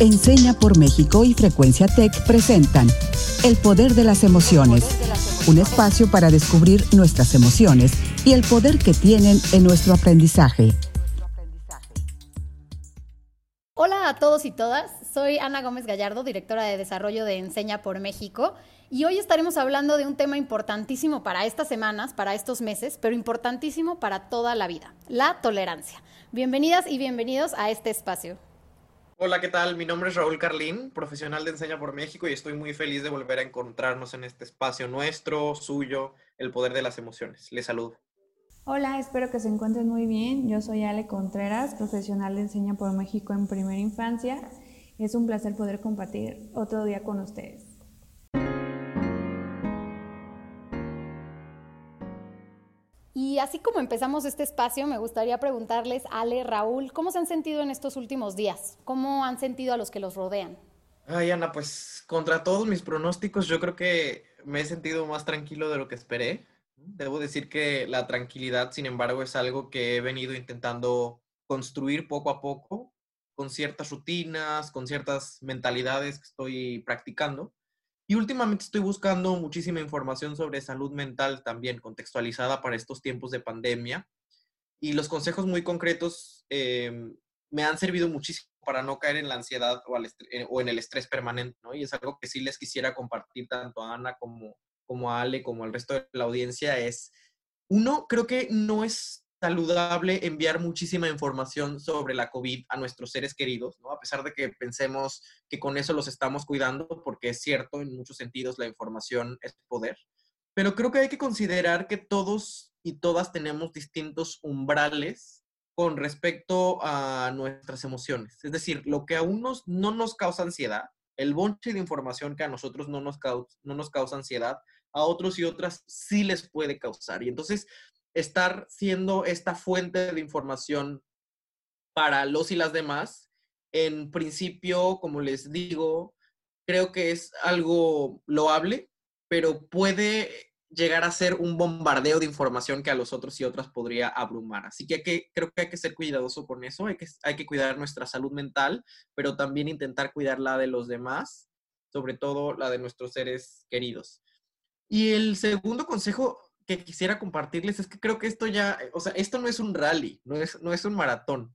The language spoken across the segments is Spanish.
Enseña por México y Frecuencia Tech presentan El Poder de las Emociones, un espacio para descubrir nuestras emociones y el poder que tienen en nuestro aprendizaje. Hola a todos y todas, soy Ana Gómez Gallardo, directora de Desarrollo de Enseña por México, y hoy estaremos hablando de un tema importantísimo para estas semanas, para estos meses, pero importantísimo para toda la vida, la tolerancia. Bienvenidas y bienvenidos a este espacio. Hola, ¿qué tal? Mi nombre es Raúl Carlín, profesional de Enseña por México y estoy muy feliz de volver a encontrarnos en este espacio nuestro, suyo, el poder de las emociones. Les saludo. Hola, espero que se encuentren muy bien. Yo soy Ale Contreras, profesional de Enseña por México en primera infancia. Es un placer poder compartir otro día con ustedes. Así como empezamos este espacio, me gustaría preguntarles, Ale, Raúl, ¿cómo se han sentido en estos últimos días? ¿Cómo han sentido a los que los rodean? Ay, Ana, pues contra todos mis pronósticos, yo creo que me he sentido más tranquilo de lo que esperé. Debo decir que la tranquilidad, sin embargo, es algo que he venido intentando construir poco a poco, con ciertas rutinas, con ciertas mentalidades que estoy practicando. Y últimamente estoy buscando muchísima información sobre salud mental también contextualizada para estos tiempos de pandemia. Y los consejos muy concretos em, me han servido muchísimo para no caer en la ansiedad o, eh, en el estrés permanente. Y es algo que sí les quisiera compartir tanto a Ana como, como a Ale, como al resto de la audiencia, es, uno, creo que no es saludable enviar muchísima información sobre la COVID a nuestros seres queridos, ¿no? A pesar de que pensemos que con eso los estamos cuidando, porque es cierto, en muchos sentidos la información es poder. Pero creo que hay que considerar que todos y todas tenemos distintos umbrales con respecto a nuestras emociones. Es decir, lo que a unos no nos causa ansiedad, el bonche de información que a nosotros no nos, causa, no nos causa ansiedad, a otros y otras sí les puede causar. Y entonces estar siendo esta fuente de información para los y las demás, en principio, como les digo, creo que es algo loable, pero puede llegar a ser un bombardeo de información que a los otros y otras podría abrumar. Así que, creo que hay que ser cuidadoso con eso, hay que, hay que cuidar nuestra salud mental, pero también intentar cuidar la de los demás, sobre todo la de nuestros seres queridos. Y el segundo consejo que quisiera compartirles es que creo que esto ya, o sea, esto no es un rally, no es, no es un maratón.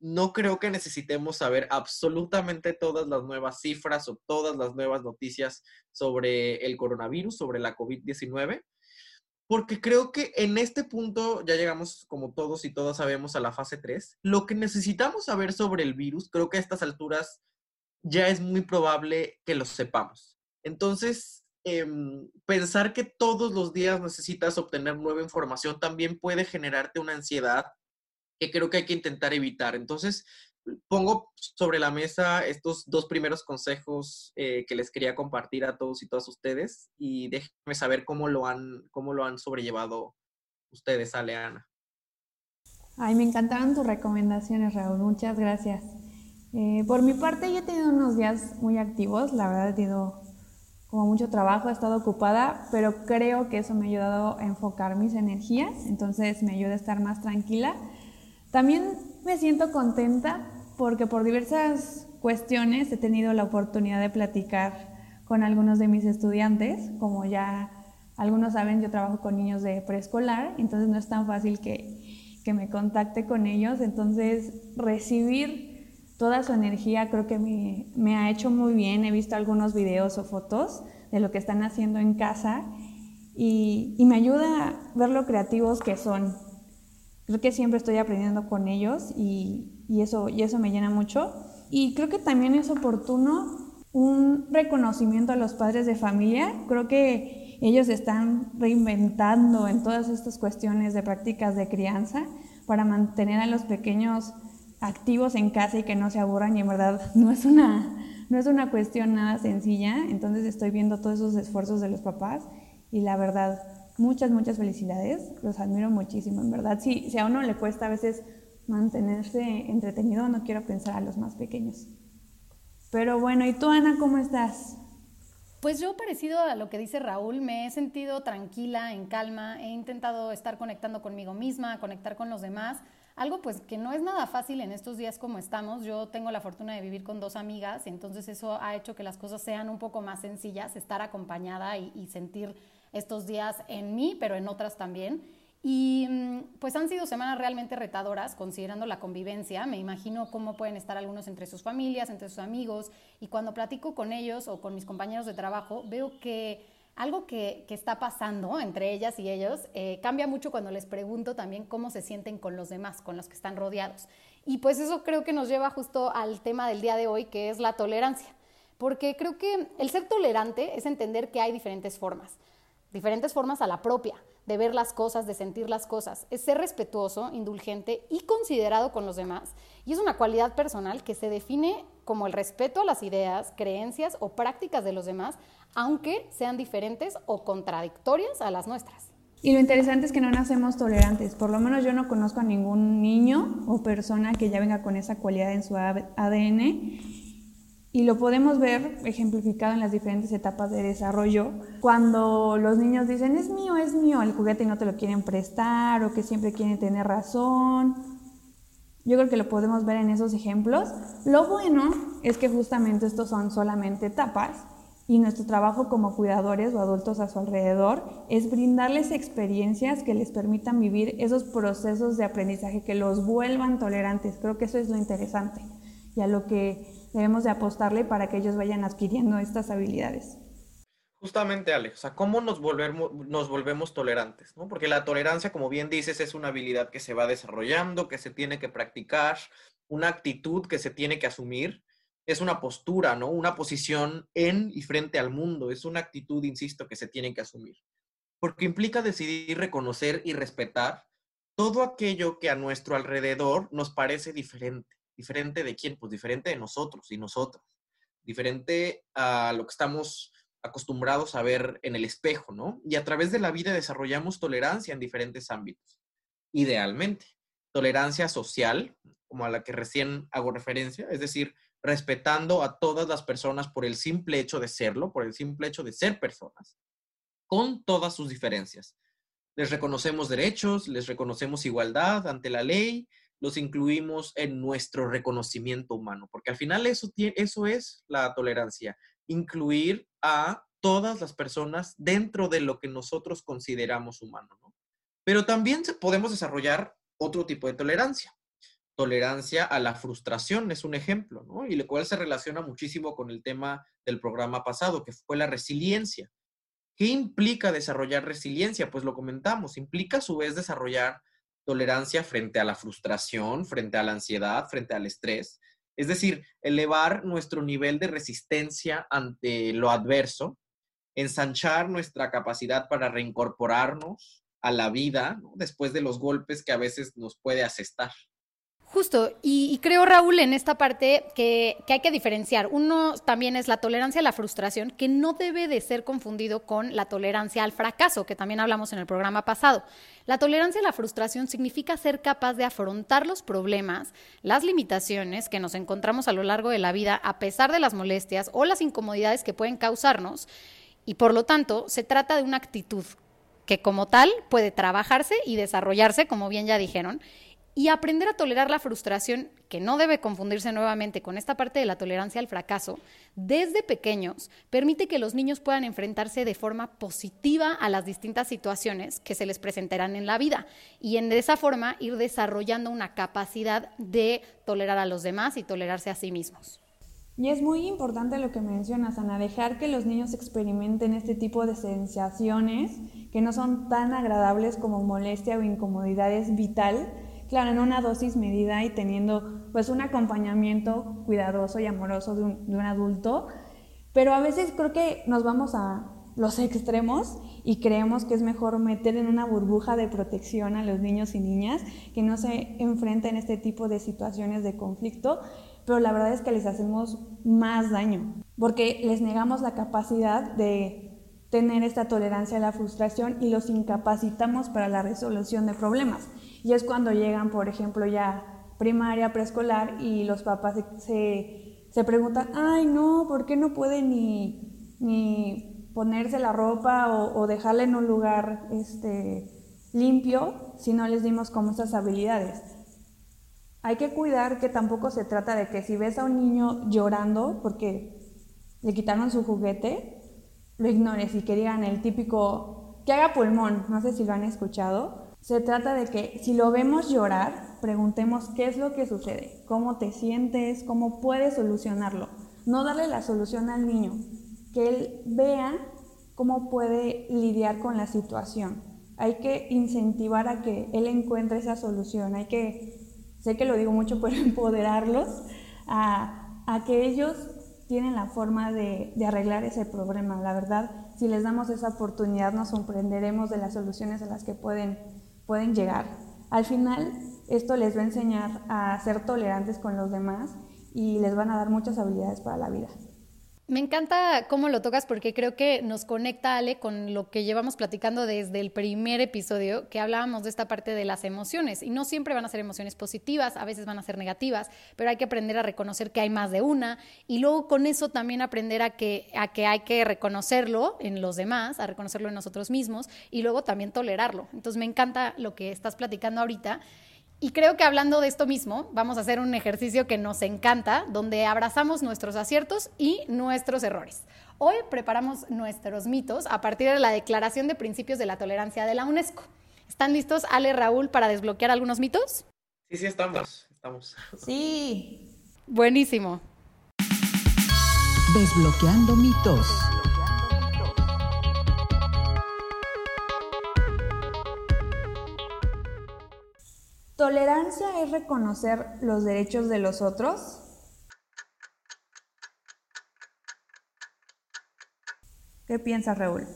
No creo que necesitemos saber absolutamente todas las nuevas cifras o todas las nuevas noticias sobre el coronavirus, sobre la COVID-19, porque creo que en este punto ya llegamos, como todos y todas sabemos, a la fase 3. Lo que necesitamos saber sobre el virus, creo que a estas alturas ya es muy probable que lo sepamos. Entonces, Em, pensar que todos los días necesitas obtener nueva información también puede generarte una ansiedad que creo que hay que intentar evitar. Entonces, pongo sobre la mesa estos dos primeros consejos eh, que les quería compartir a todos y todas ustedes y déjenme saber cómo lo han, cómo lo han sobrellevado ustedes, Aleana. Ay, me encantaron tus recomendaciones, Raúl. Muchas gracias. Eh, por mi parte, yo he tenido unos días muy activos. La verdad, he tenido como mucho trabajo, he estado ocupada, pero creo que eso me ha ayudado a enfocar mis energías, entonces me ayuda a estar más tranquila. También me siento contenta porque por diversas cuestiones he tenido la oportunidad de platicar con algunos de mis estudiantes, como ya algunos saben, yo trabajo con niños de preescolar, entonces no es tan fácil que, que me contacte con ellos, entonces recibir toda su energía creo que me, ha hecho muy bien. He visto algunos videos o fotos de lo que están haciendo en casa y, me ayuda a ver lo creativos que son. Creo que siempre estoy aprendiendo con ellos y, eso, y eso me llena mucho. Y creo que también es oportuno un reconocimiento a los padres de familia. Creo que ellos están reinventando en todas estas cuestiones de prácticas de crianza para mantener a los pequeños activos en casa y que no se aburran y en verdad no es una, no es una cuestión nada sencilla. Entonces estoy viendo todos esos esfuerzos de los papás y la verdad, muchas, muchas felicidades. Los admiro muchísimo, en verdad. Si, si a uno le cuesta a veces mantenerse entretenido, no quiero pensar a los más pequeños. Pero bueno, ¿y tú, Ana, cómo estás? Pues yo, parecido a lo que dice Raúl, me he sentido tranquila, en calma, he intentado estar conectando conmigo misma, conectar con los demás algo pues que no es nada fácil en estos días como estamos. Yo tengo la fortuna de vivir con dos amigas, entonces eso ha hecho que las cosas sean un poco más sencillas, estar acompañada y, sentir estos días en mí, pero en otras también. Y mm, pues han sido semanas realmente retadoras, considerando la convivencia. Me imagino cómo pueden estar algunos entre sus familias, entre sus amigos. Y cuando platico con ellos o con mis compañeros de trabajo, veo que algo que, está pasando entre ellas y ellos eh, cambia mucho cuando les pregunto también cómo se sienten con los demás, con los que están rodeados. Y pues eso creo que nos lleva justo al tema del día de hoy, que es la tolerancia. Porque creo que el ser tolerante es entender que hay diferentes formas, diferentes formas a la propia de ver las cosas, de sentir las cosas. Es ser respetuoso, indulgente y considerado con los demás. Y es una cualidad personal que se define como el respeto a las ideas, creencias o prácticas de los demás, aunque sean diferentes o contradictorias a las nuestras. Y lo interesante es que no nacemos tolerantes. Por lo menos yo no conozco a ningún niño o persona que ya venga con esa cualidad en su ADN. Y lo podemos ver ejemplificado en las diferentes etapas de desarrollo. Cuando los niños dicen, es mío, es mío, el juguete y no te lo quieren prestar o que siempre quieren tener razón. Yo creo que lo podemos ver en esos ejemplos. Lo bueno es que justamente estos son solamente etapas y nuestro trabajo como cuidadores o adultos a su alrededor es brindarles experiencias que les permitan vivir esos procesos de aprendizaje que los vuelvan tolerantes. Creo que eso es lo interesante y a lo que debemos de apostarle para que ellos vayan adquiriendo estas habilidades. Justamente, Alex, o sea, ¿cómo nos volvemos, nos volvemos tolerantes? ¿no? Porque la tolerancia, como bien dices, es una habilidad que se va desarrollando, que se tiene que practicar, una actitud que se tiene que asumir es una postura, ¿no? Una posición en y frente al mundo. Es una actitud, insisto, que se tiene que asumir. Porque implica decidir reconocer y respetar todo aquello que a nuestro alrededor nos parece diferente. ¿Diferente de quién? Pues diferente de nosotros y nosotras. Diferente a lo que estamos acostumbrados a ver en el espejo, ¿no? Y a través de la vida desarrollamos tolerancia en diferentes ámbitos. Idealmente, tolerancia social, como a la que recién hago referencia, es decir, respetando a todas las personas por el simple hecho de serlo, por el simple hecho de ser personas, con todas sus diferencias. Les reconocemos derechos, les reconocemos igualdad ante la ley, los incluimos en nuestro reconocimiento humano, porque al final eso, eso es la tolerancia, incluir a todas las personas dentro de lo que nosotros consideramos humano. Pero también podemos desarrollar otro tipo de tolerancia, tolerancia a la frustración es un ejemplo. Y lo cual se relaciona muchísimo con el tema del programa pasado, que fue la resiliencia. ¿Qué implica desarrollar resiliencia? Pues lo comentamos, implica a su vez desarrollar tolerancia frente a la frustración, frente a la ansiedad, frente al estrés. Es decir, elevar nuestro nivel de resistencia ante lo adverso, ensanchar nuestra capacidad para reincorporarnos a la vida después de los golpes que a veces nos puede asestar. Justo, y, creo Raúl en esta parte que, hay que diferenciar. Uno también es la tolerancia a la frustración, que no debe de ser confundido con la tolerancia al fracaso, que también hablamos en el programa pasado. La tolerancia a la frustración significa ser capaz de afrontar los problemas, las limitaciones que nos encontramos a lo largo de la vida, a pesar de las molestias o las incomodidades que pueden causarnos, y por lo tanto se trata de una actitud que como tal puede trabajarse y desarrollarse, como bien ya dijeron, y aprender a tolerar la frustración, que no debe confundirse nuevamente con esta parte de la tolerancia al fracaso, desde pequeños, permite que los niños puedan enfrentarse de forma positiva a las distintas situaciones que se les presentarán en la vida y en esa forma ir desarrollando una capacidad de tolerar a los demás y tolerarse a sí mismos. Y es muy importante lo que mencionas, Ana, dejar que los niños experimenten este tipo de sensaciones que no son tan agradables como molestia o incomodidad es vital claro, en una dosis medida y teniendo pues un acompañamiento cuidadoso y amoroso de un, adulto, pero a veces creo que nos vamos a los extremos y creemos que es mejor meter en una burbuja de protección a los niños y niñas que no se enfrenten a este tipo de situaciones de conflicto, pero la verdad es que les hacemos más daño, porque les negamos la capacidad de tener esta tolerancia a la frustración y los incapacitamos para la resolución de problemas. Y es cuando llegan, por ejemplo, ya primaria, preescolar y los papás se, se, preguntan, ay, no, ¿por qué no puede ni, ni ponerse la ropa o, dejarla en un lugar este, limpio si no les dimos como estas habilidades? hay que cuidar que tampoco se trata de que si ves a un niño llorando porque le quitaron su juguete, lo ignores y que digan el típico que haga pulmón, no sé si lo han escuchado. Se trata de que si lo vemos llorar, preguntemos qué es lo que sucede, cómo te sientes, cómo puedes solucionarlo. No darle la solución al niño, que él vea cómo puede lidiar con la situación. Hay que incentivar a que él encuentre esa solución, hay que, sé que lo digo mucho, pero empoderarlos a, que ellos tienen la forma de, de, arreglar ese problema. La verdad, si les damos esa oportunidad, nos sorprenderemos de las soluciones a las que pueden, pueden llegar. Al final, esto les va a enseñar a ser tolerantes con los demás y les van a dar muchas habilidades para la vida. Me encanta cómo lo tocas porque creo que nos conecta, Ale, con lo que llevamos platicando desde el primer episodio, que hablábamos de esta parte de las emociones. Y no siempre van a ser emociones positivas, a veces van a ser negativas, pero hay que aprender a reconocer que hay más de una. Y luego con eso también aprender a que, a que hay que reconocerlo en los demás, a reconocerlo en nosotros mismos y luego también tolerarlo. Entonces me encanta lo que estás platicando ahorita. Y creo que hablando de esto mismo, vamos a hacer un ejercicio que nos encanta, donde abrazamos nuestros aciertos y nuestros errores. Hoy preparamos nuestros mitos a partir de la Declaración de Principios de la Tolerancia de la UNESCO. ¿Están listos, Ale, Raúl, para desbloquear algunos mitos? Sí, sí, estamos. estamos. Sí. Buenísimo. Desbloqueando mitos. ¿Tolerancia es reconocer los derechos de los otros? ¿Qué piensas, Raúl?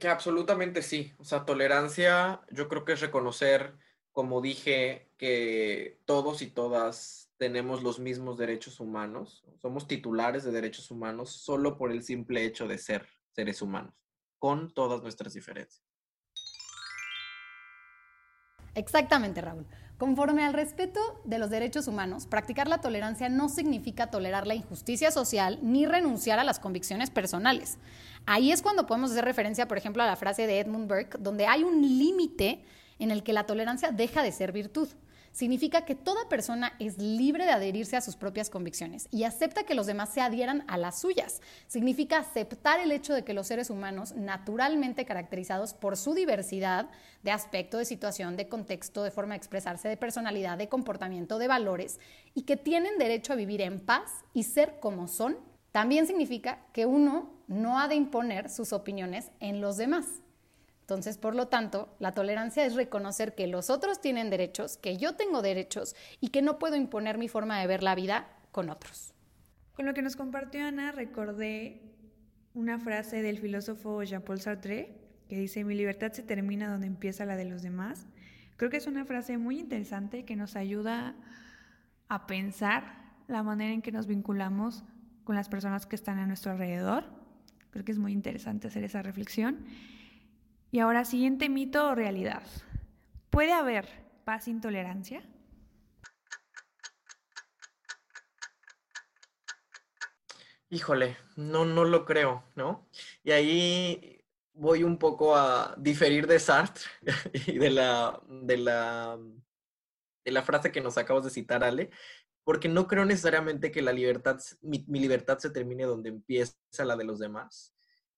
Que absolutamente sí. O sea, tolerancia yo creo que es reconocer, como dije, que todos y todas tenemos los mismos derechos humanos. Somos titulares de derechos humanos solo por el simple hecho de ser seres humanos, con todas nuestras diferencias. Exactamente, Raúl. Conforme al respeto de los derechos humanos, practicar la tolerancia no significa tolerar la injusticia social ni renunciar a las convicciones personales. Ahí es cuando podemos hacer referencia, por ejemplo, a la frase de Edmund Burke, donde hay un límite en el que la tolerancia deja de ser virtud significa que toda persona es libre de adherirse a sus propias convicciones y acepta que los demás se adhieran a las suyas. Significa aceptar el hecho de que los seres humanos, naturalmente caracterizados por su diversidad de aspecto, de situación, de contexto, de forma de expresarse, de personalidad, de comportamiento, de valores, y que tienen derecho a vivir en paz y ser como son, también significa que uno no ha de imponer sus opiniones en los demás. Entonces, por lo tanto, la tolerancia es reconocer que los otros tienen derechos, que yo tengo derechos y que no puedo imponer mi forma de ver la vida con otros. Con lo que nos compartió Ana, recordé una frase del filósofo Jean-Paul Sartre que dice, mi libertad se termina donde empieza la de los demás. Creo que es una frase muy interesante que nos ayuda a pensar la manera en que nos vinculamos con las personas que están a nuestro alrededor. Creo que es muy interesante hacer esa reflexión. Y ahora, siguiente mito o realidad. ¿Puede haber paz sin tolerancia? Híjole, no, no lo creo, ¿no? Y ahí voy un poco a diferir de Sartre y de la, de la, de la frase que nos acabas de citar, Ale, porque no creo necesariamente que la libertad, mi libertad se termine donde empieza la de los demás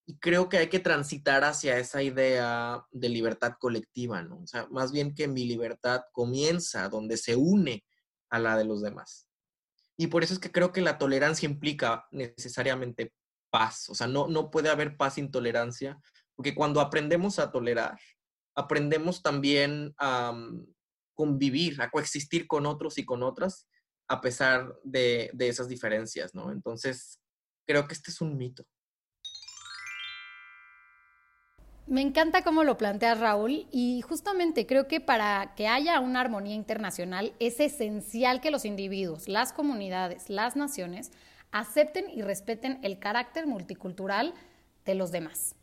y creo que hay que transitar hacia esa idea de libertad colectiva, ¿no? O sea, más bien que mi libertad comienza donde se une a la de los demás. Y por eso es que creo que la tolerancia implica necesariamente paz. O sea, no, no puede haber paz sin tolerancia, porque cuando aprendemos a tolerar, aprendemos también a mm, convivir, a coexistir con otros y con otras, a pesar de, de esas diferencias, ¿no? Entonces, creo que este es un mito. Me encanta cómo lo plantea Raúl y justamente creo que para que haya una armonía internacional es esencial que los individuos, las comunidades, las naciones acepten y respeten el carácter multicultural de los demás.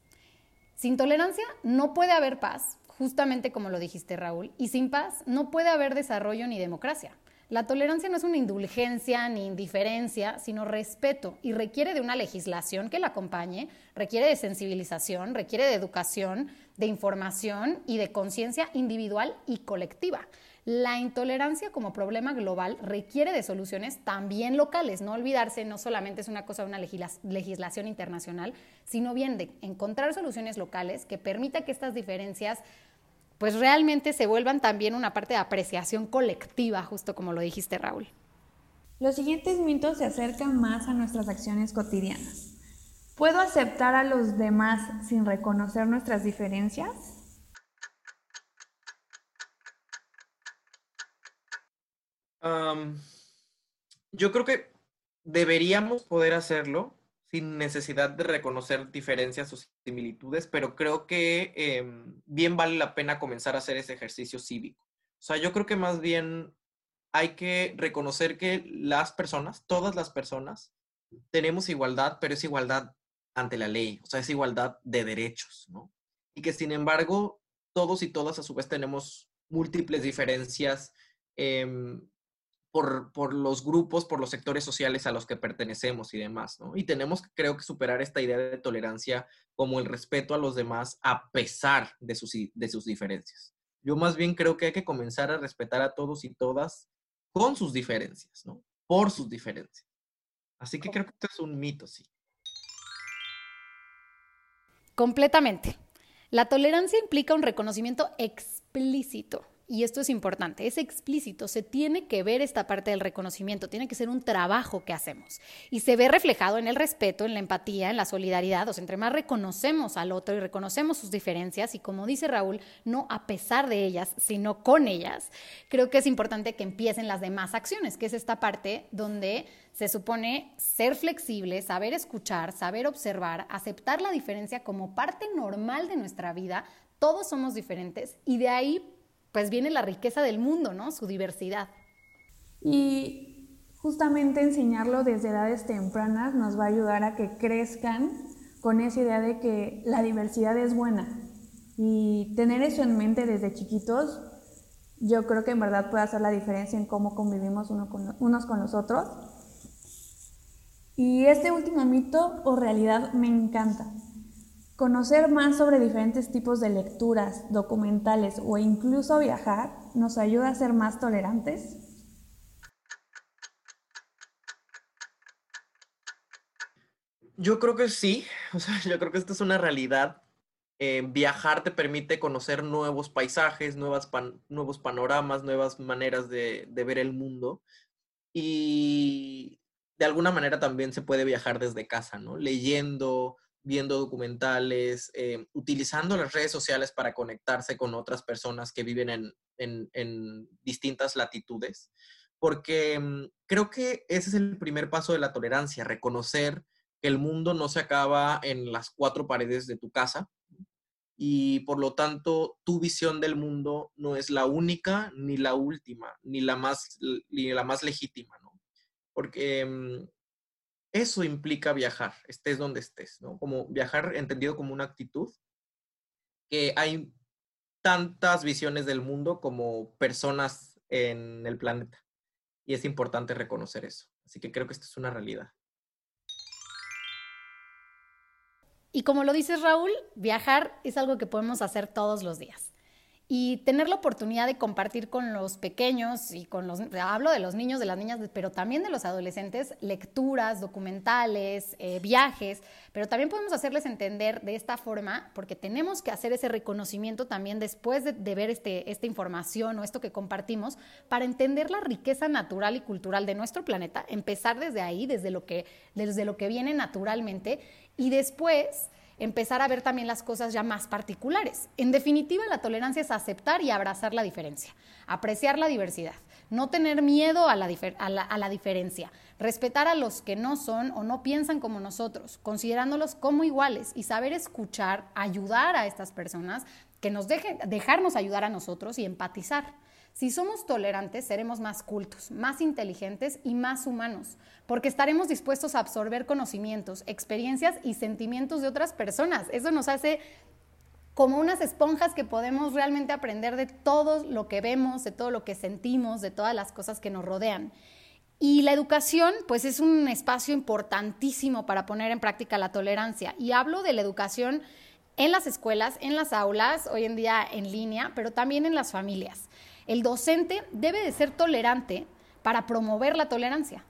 Sin tolerancia no puede haber paz, justamente como lo dijiste Raúl, y sin paz no puede haber desarrollo ni democracia. La tolerancia no es una indulgencia ni indiferencia, sino respeto y requiere de una legislación que la acompañe, requiere de sensibilización, requiere de educación, de información y de conciencia individual y colectiva. La intolerancia como problema global requiere de soluciones también locales. No olvidarse, no solamente es una cosa de una legislación internacional, sino bien de encontrar soluciones locales que permita que estas diferencias pues realmente se vuelvan también una parte de apreciación colectiva, justo como lo dijiste Raúl. Los siguientes mitos se acercan más a nuestras acciones cotidianas. ¿Puedo aceptar a los demás sin reconocer nuestras diferencias? yo creo que deberíamos poder hacerlo, sin necesidad de reconocer diferencias o similitudes, pero creo que em, bien vale la pena comenzar a hacer ese ejercicio cívico. O sea, yo creo que más bien hay que reconocer que las personas, todas las personas, tenemos igualdad, pero es igualdad ante la ley, o sea, es igualdad de derechos, ¿no? Y que sin embargo, todos y todas a su vez tenemos múltiples diferencias eh, por, los grupos, por los sectores sociales a los que pertenecemos y demás, ¿no? Y tenemos, creo que, superar esta idea de tolerancia como el respeto a los demás a pesar de sus, de sus diferencias. Yo más bien creo que hay que comenzar a respetar a todos y todas con sus diferencias, ¿no? Por sus diferencias. Así que creo que esto es un mito, sí. Completamente. La tolerancia implica un reconocimiento explícito y esto es importante, es explícito, se tiene que ver esta parte del reconocimiento, tiene que ser un trabajo que hacemos. Y se ve reflejado en el respeto, en la empatía, en la solidaridad, o sea, entre más reconocemos al otro y reconocemos sus diferencias y como dice Raúl, no a pesar de ellas, sino con ellas, creo que es importante que empiecen las demás acciones, que es esta parte donde se supone ser flexible, saber escuchar, saber observar, aceptar la diferencia como parte normal de nuestra vida, todos somos diferentes y de ahí pues viene la riqueza del mundo, ¿no? Su diversidad. Y justamente enseñarlo desde edades tempranas nos va a ayudar a que crezcan con esa idea de que la diversidad es buena. Y tener eso en mente desde chiquitos, yo creo que en verdad puede hacer la diferencia en cómo convivimos unos con los otros. Y este último mito o realidad me encanta. Conocer más sobre diferentes tipos de lecturas, documentales o incluso viajar nos ayuda a ser más tolerantes. Yo creo que sí, o sea, yo creo que esto es una realidad. Eh, viajar te permite conocer nuevos paisajes, nuevas nuevos panoramas, nuevas maneras de, de ver el mundo. Y de alguna manera también se puede viajar desde casa, ¿no? Leyendo, viendo documentales, eh, utilizando las redes sociales para conectarse con otras personas que viven en, distintas latitudes, porque mm, creo que ese es el primer paso de la tolerancia, reconocer que el mundo no se acaba en las cuatro paredes de tu casa y por lo tanto tu visión del mundo no es la única ni la última, ni la más, ni la más legítima, ¿no? Porque mm, eso implica viajar, estés donde estés, ¿no? Como viajar entendido como una actitud, que hay tantas visiones del mundo como personas en el planeta. Y es importante reconocer eso. Así que creo que esto es una realidad. Y como lo dices Raúl, viajar es algo que podemos hacer todos los días y tener la oportunidad de compartir con los pequeños y con los, hablo de los niños, de las niñas, pero también de los adolescentes, lecturas, documentales, eh, viajes, pero también podemos hacerles entender de esta forma, porque tenemos que hacer ese reconocimiento también después de, ver este, esta información o esto que compartimos, para entender la riqueza natural y cultural de nuestro planeta, empezar desde ahí, desde lo que, desde lo que viene naturalmente, y después empezar a ver también las cosas ya más particulares. En definitiva, la tolerancia es aceptar y abrazar la diferencia, apreciar la diversidad, no tener miedo a la, diferencia, respetar a los que no son o no piensan como nosotros, considerándolos como iguales y saber escuchar, ayudar a estas personas, que nos dejen, dejarnos ayudar a nosotros y empatizar. Si somos tolerantes, seremos más cultos, más inteligentes y más humanos, porque estaremos dispuestos a absorber conocimientos, experiencias y sentimientos de otras personas. Eso nos hace como unas esponjas que podemos realmente aprender de todo lo que vemos, de todo lo que sentimos, de todas las cosas que nos rodean. Y la educación, pues es un espacio importantísimo para poner en práctica la tolerancia. Y hablo de la educación en las escuelas, en las aulas, hoy en día en línea, pero también en las familias. El docente debe de ser tolerante para promover la tolerancia.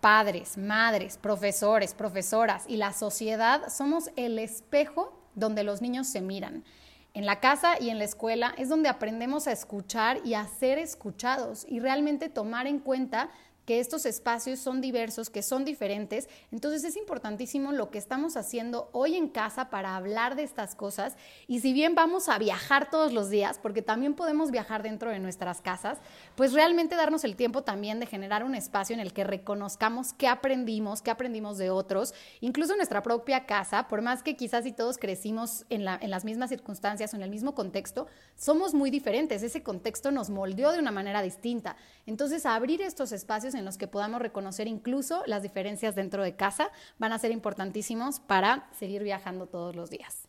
Padres, madres, profesores, profesoras y la sociedad somos el espejo donde los niños se miran. En la casa y en la escuela es donde aprendemos a escuchar y a ser escuchados y realmente tomar en cuenta que estos espacios son diversos, que son diferentes. Entonces es importantísimo lo que estamos haciendo hoy en casa para hablar de estas cosas. Y si bien vamos a viajar todos los días, porque también podemos viajar dentro de nuestras casas, pues realmente darnos el tiempo también de generar un espacio en el que reconozcamos qué aprendimos, qué aprendimos de otros, incluso nuestra propia casa, por más que quizás si todos crecimos en las mismas circunstancias o en el mismo contexto, somos muy diferentes. Ese contexto nos moldeó de una manera distinta. Entonces abrir estos espacios en los que podamos reconocer incluso las diferencias dentro de casa van a ser importantísimos para seguir viajando todos los días.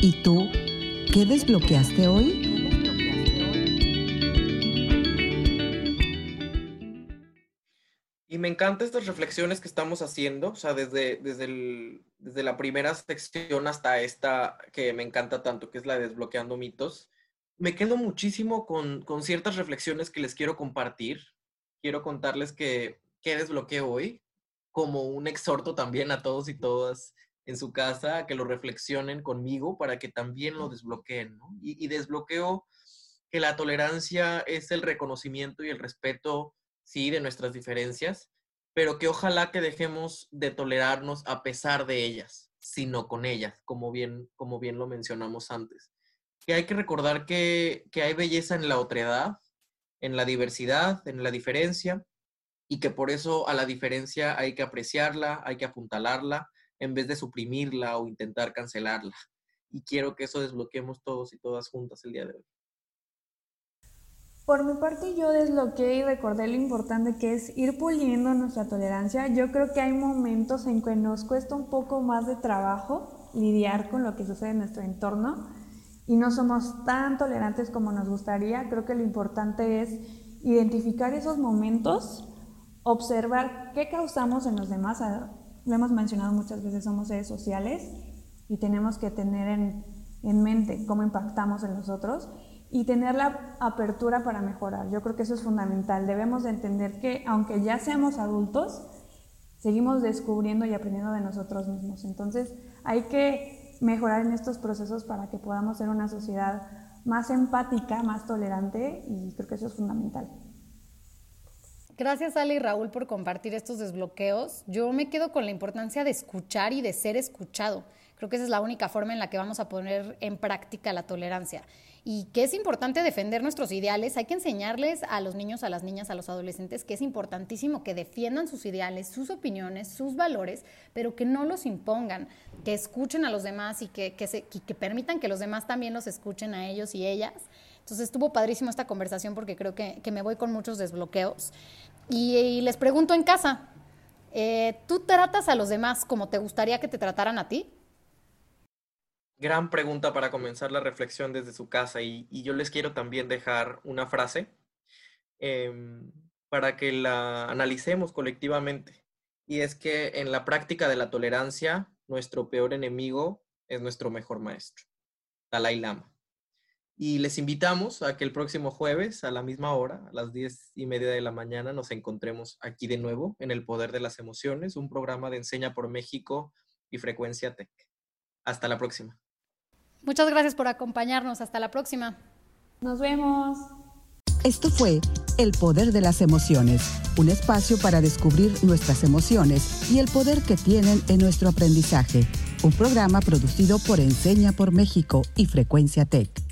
¿Y tú qué desbloqueaste hoy? Y me encantan estas reflexiones que estamos haciendo, o sea, desde, desde, desde la primera sección hasta esta que me encanta tanto, que es la de desbloqueando mitos me quedo muchísimo con, ciertas reflexiones que les quiero compartir. Quiero contarles que, que desbloqueo hoy, como un exhorto también a todos y todas en su casa, a que lo reflexionen conmigo para que también lo desbloqueen. Y, y desbloqueo que la tolerancia es el reconocimiento y el respeto, sí, de nuestras diferencias, pero que ojalá que dejemos de tolerarnos a pesar de ellas, sino con ellas, como bien, como bien lo mencionamos antes que hay que recordar que, hay belleza en la otredad, en la diversidad, en la diferencia, y que por eso a la diferencia hay que apreciarla, hay que apuntalarla, en vez de suprimirla o intentar cancelarla. Y quiero que eso desbloqueemos todos y todas juntas el día de hoy. Por mi parte yo desbloqueé y recordé lo importante que es ir puliendo nuestra tolerancia. Yo creo que hay momentos en que nos cuesta un poco más de trabajo lidiar con lo que sucede en nuestro entorno y no somos tan tolerantes como nos gustaría, creo que lo importante es identificar esos momentos, observar qué causamos en los demás. Ah, lo hemos mencionado muchas veces, somos seres sociales y tenemos que tener en, en mente cómo impactamos en los otros y tener la apertura para mejorar. Yo creo que eso es fundamental. Debemos de entender que aunque ya seamos adultos, seguimos descubriendo y aprendiendo de nosotros mismos. Entonces hay que mejorar en estos procesos para que podamos ser una sociedad más empática, más tolerante y creo que eso es fundamental. Gracias Ale y Raúl por compartir estos desbloqueos. Yo me quedo con la importancia de escuchar y de ser escuchado. Creo que esa es la única forma en la que vamos a poner en práctica la tolerancia y que es importante defender nuestros ideales. Hay que enseñarles a los niños, a las niñas, a los adolescentes que es importantísimo que defiendan sus ideales, sus opiniones, sus valores, pero que no los impongan, que escuchen a los demás y que, permitan que los demás también los escuchen a ellos y ellas. Entonces estuvo padrísimo esta conversación porque creo que, me voy con muchos desbloqueos. Y, les pregunto en casa, eh, ¿tú tratas a los demás como te gustaría que te trataran a ti? Gran pregunta para comenzar la reflexión desde su casa y, yo les quiero también dejar una frase em, para que la analicemos colectivamente. Y es que en la práctica de la tolerancia, nuestro peor enemigo es nuestro mejor maestro, Dalai Lama. Y les invitamos a que el próximo jueves a la misma hora, a las diez y media de la mañana, nos encontremos aquí de nuevo en El Poder de las Emociones, un programa de Enseña por México y Frecuencia Tech. Hasta la próxima. Muchas gracias por acompañarnos. Hasta la próxima. Nos vemos. Esto fue El Poder de las Emociones, un espacio para descubrir nuestras emociones y el poder que tienen en nuestro aprendizaje. Un programa producido por Enseña por México y Frecuencia Tech.